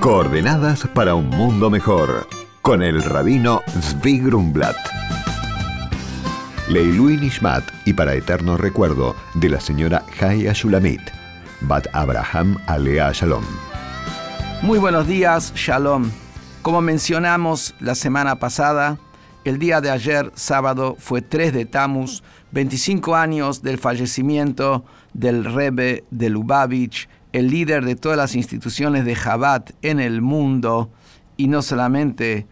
Coordenadas para un mundo mejor. Con el rabino Zvi Grumblat. Leilui Nishmat y para eterno recuerdo de la señora Haya Shulamit. Bat Abraham Alea Shalom. Muy buenos días, Shalom. Como mencionamos la semana pasada, el día de ayer, sábado, fue 3 de Tammuz, 25 años del fallecimiento del Rebbe de Lubavitch, el líder de todas las instituciones de Jabat en el mundo, y no solamente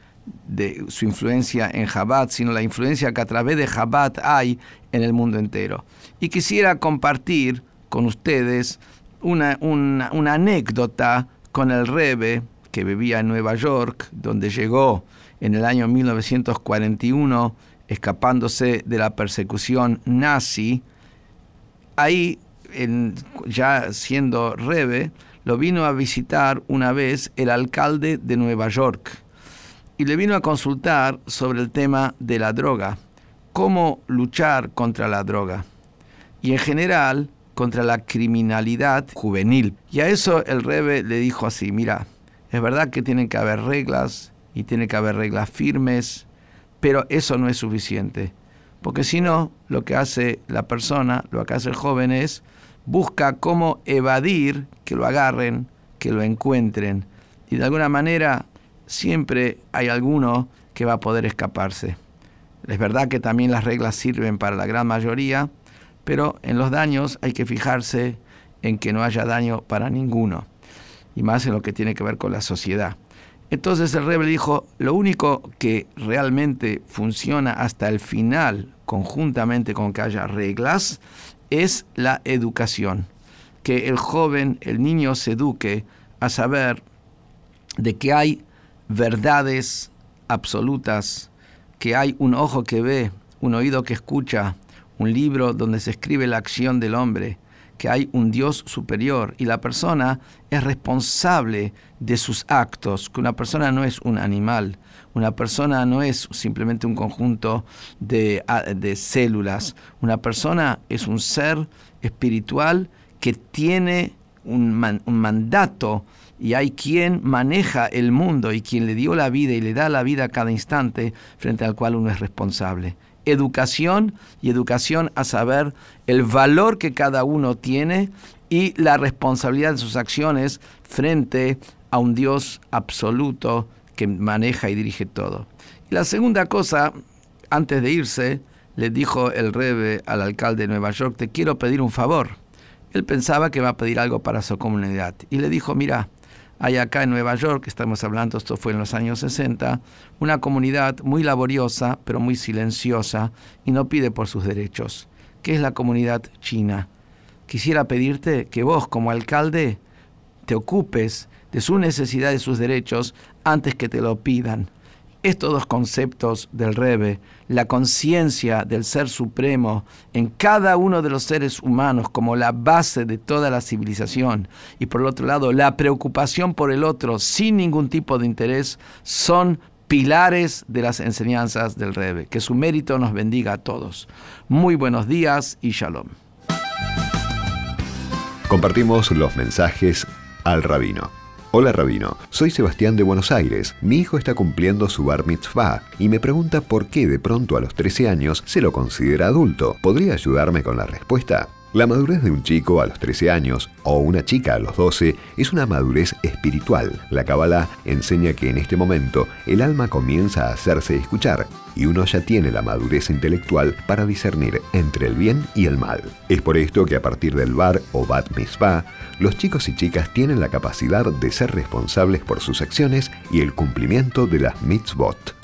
de su influencia en Jabat, sino la influencia que a través de Jabat hay en el mundo entero. Y quisiera compartir con ustedes una, una, anécdota con el Rebe que vivía en Nueva York, donde llegó en el año 1941 escapándose de la persecución nazi. Ahí, ya siendo Rebe, lo vino a visitar una vez el alcalde de Nueva York y le vino a consultar sobre el tema de la droga, cómo luchar contra la droga y en general contra la criminalidad juvenil. Y a eso el Rebe le dijo así, mira, es verdad que tienen que haber reglas y tiene que haber reglas firmes, pero eso no es suficiente. Porque si no, lo que hace la persona, lo que hace el joven es busca cómo evadir que lo agarren, que lo encuentren. Y de alguna manera siempre hay alguno que va a poder escaparse. Es verdad que también las reglas sirven para la gran mayoría, pero en los daños hay que fijarse en que no haya daño para ninguno, y más en lo que tiene que ver con la sociedad. Entonces el rebel dijo, lo único que realmente funciona hasta el final, conjuntamente con que haya reglas, es la educación. Que el joven, el niño se eduque a saber de que hay verdades absolutas, que hay un ojo que ve, un oído que escucha, un libro donde se escribe la acción del hombre, que hay un Dios superior y la persona es responsable de sus actos, que una persona no es un animal, una persona no es simplemente un conjunto de, de células, una persona es un ser espiritual que tiene un, un mandato y hay quien maneja el mundo y quien le dio la vida y le da la vida a cada instante frente al cual uno es responsable. Educación y educación a saber el valor que cada uno tiene y la responsabilidad de sus acciones frente a un Dios absoluto que maneja y dirige todo. Y la segunda cosa, antes de irse, le dijo el rebe al alcalde de Nueva York, te quiero pedir un favor. Él pensaba que va a pedir algo para su comunidad y le dijo, mira, hay acá en Nueva York, estamos hablando, esto fue en los años 60, una comunidad muy laboriosa, pero muy silenciosa, y no pide por sus derechos, que es la comunidad china. Quisiera pedirte que vos, como alcalde, te ocupes de su necesidad y sus derechos antes que te lo pidan estos dos conceptos del Rebe, la conciencia del Ser Supremo en cada uno de los seres humanos como la base de toda la civilización, y por el otro lado, la preocupación por el otro sin ningún tipo de interés, son pilares de las enseñanzas del Rebe. Que su mérito nos bendiga a todos. Muy buenos días y shalom. Compartimos los mensajes al rabino. Hola Rabino, soy Sebastián de Buenos Aires. Mi hijo está cumpliendo su bar mitzvah y me pregunta por qué de pronto a los 13 años se lo considera adulto. ¿Podría ayudarme con la respuesta? La madurez de un chico a los 13 años o una chica a los 12 es una madurez espiritual. La Kabbalah enseña que en este momento el alma comienza a hacerse escuchar y uno ya tiene la madurez intelectual para discernir entre el bien y el mal. Es por esto que a partir del bar o bat mitzvah, los chicos y chicas tienen la capacidad de ser responsables por sus acciones y el cumplimiento de las mitzvot.